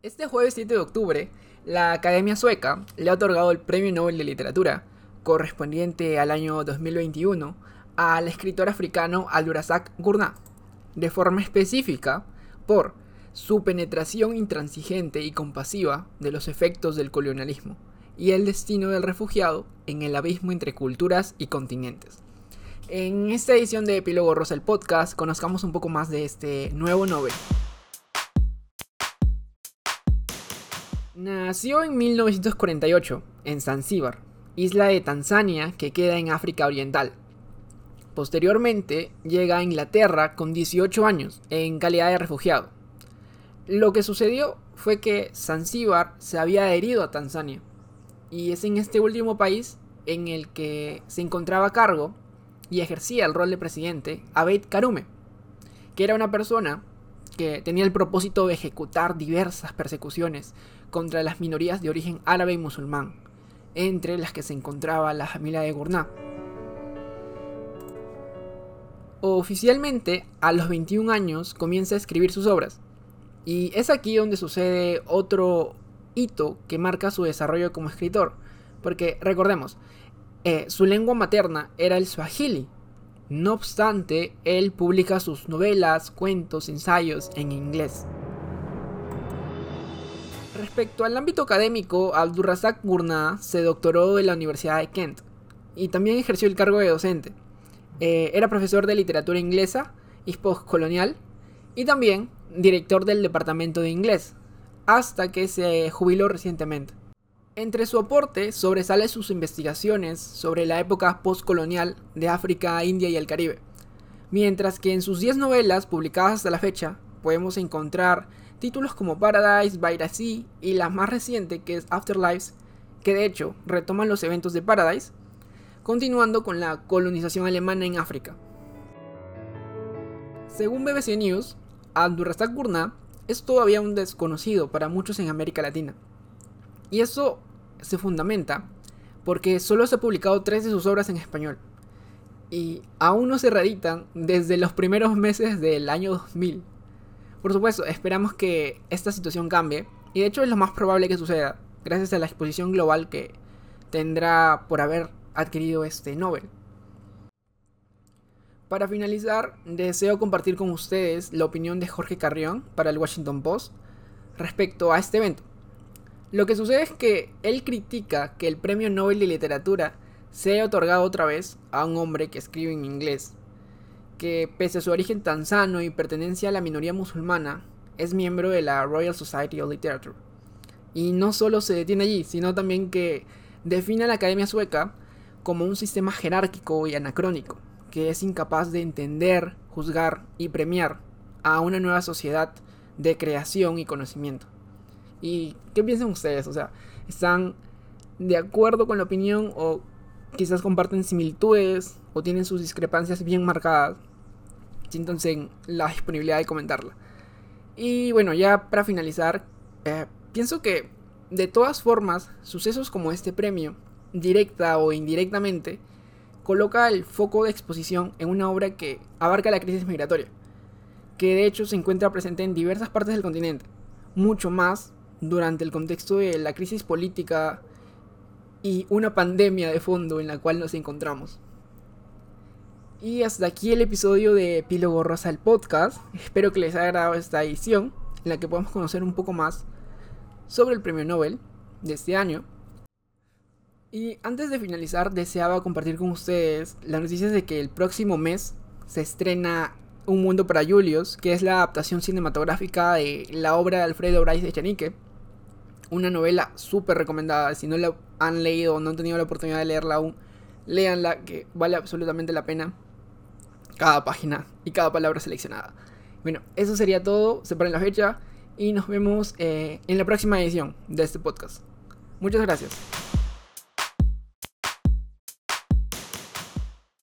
Este jueves 7 de octubre, la Academia Sueca le ha otorgado el Premio Nobel de Literatura, correspondiente al año 2021, al escritor africano Abdurrazak Gurnah, de forma específica por su penetración intransigente y compasiva de los efectos del colonialismo y el destino del refugiado en el abismo entre culturas y continentes. En esta edición de Epílogo Rosa el podcast conozcamos un poco más de este nuevo Nobel. Nació en 1948 en Zanzíbar, isla de Tanzania que queda en África Oriental. Posteriormente llega a Inglaterra con 18 años en calidad de refugiado. Lo que sucedió fue que Zanzíbar se había adherido a Tanzania y es en este último país en el que se encontraba a cargo y ejercía el rol de presidente Abeid Karume, que era una persona que tenía el propósito de ejecutar diversas persecuciones contra las minorías de origen árabe y musulmán, entre las que se encontraba la familia de Gurnah. Oficialmente, a los 21 años comienza a escribir sus obras, y es aquí donde sucede otro hito que marca su desarrollo como escritor, porque recordemos, eh, su lengua materna era el swahili, no obstante, él publica sus novelas, cuentos, ensayos en inglés. Respecto al ámbito académico, Abdurrazak Gurnah se doctoró en la Universidad de Kent y también ejerció el cargo de docente. Eh, era profesor de literatura inglesa y postcolonial y también director del departamento de inglés, hasta que se jubiló recientemente. Entre su aporte sobresale sus investigaciones sobre la época postcolonial de África, India y el Caribe, mientras que en sus 10 novelas publicadas hasta la fecha podemos encontrar títulos como Paradise by Sea y la más reciente que es Afterlives, que de hecho retoman los eventos de Paradise, continuando con la colonización alemana en África. Según BBC News, Abdurrazak Gurnah es todavía un desconocido para muchos en América Latina. Y eso se fundamenta porque solo se ha publicado tres de sus obras en español y aún no se reeditan desde los primeros meses del año 2000. Por supuesto, esperamos que esta situación cambie y de hecho es lo más probable que suceda gracias a la exposición global que tendrá por haber adquirido este Nobel. Para finalizar, deseo compartir con ustedes la opinión de Jorge Carrión para el Washington Post respecto a este evento. Lo que sucede es que él critica que el Premio Nobel de Literatura se otorgado otra vez a un hombre que escribe en inglés, que pese a su origen tan sano y pertenencia a la minoría musulmana, es miembro de la Royal Society of Literature. Y no solo se detiene allí, sino también que define a la Academia Sueca como un sistema jerárquico y anacrónico, que es incapaz de entender, juzgar y premiar a una nueva sociedad de creación y conocimiento. ¿Y qué piensan ustedes? O sea, ¿están de acuerdo con la opinión o quizás comparten similitudes o tienen sus discrepancias bien marcadas? Siéntanse la disponibilidad de comentarla. Y bueno, ya para finalizar, eh, pienso que de todas formas, sucesos como este premio, directa o indirectamente, coloca el foco de exposición en una obra que abarca la crisis migratoria, que de hecho se encuentra presente en diversas partes del continente, mucho más durante el contexto de la crisis política y una pandemia de fondo en la cual nos encontramos. Y hasta aquí el episodio de Epílogo Rosa el podcast. Espero que les haya agradado esta edición en la que podamos conocer un poco más sobre el premio Nobel de este año. Y antes de finalizar, deseaba compartir con ustedes las noticias de que el próximo mes se estrena Un Mundo para Julius, que es la adaptación cinematográfica de la obra de Alfredo Bryce de Chanique una novela súper recomendada. Si no la han leído o no han tenido la oportunidad de leerla aún, léanla, que vale absolutamente la pena. Cada página y cada palabra seleccionada. Bueno, eso sería todo. Separen la fecha y nos vemos eh, en la próxima edición de este podcast. Muchas gracias.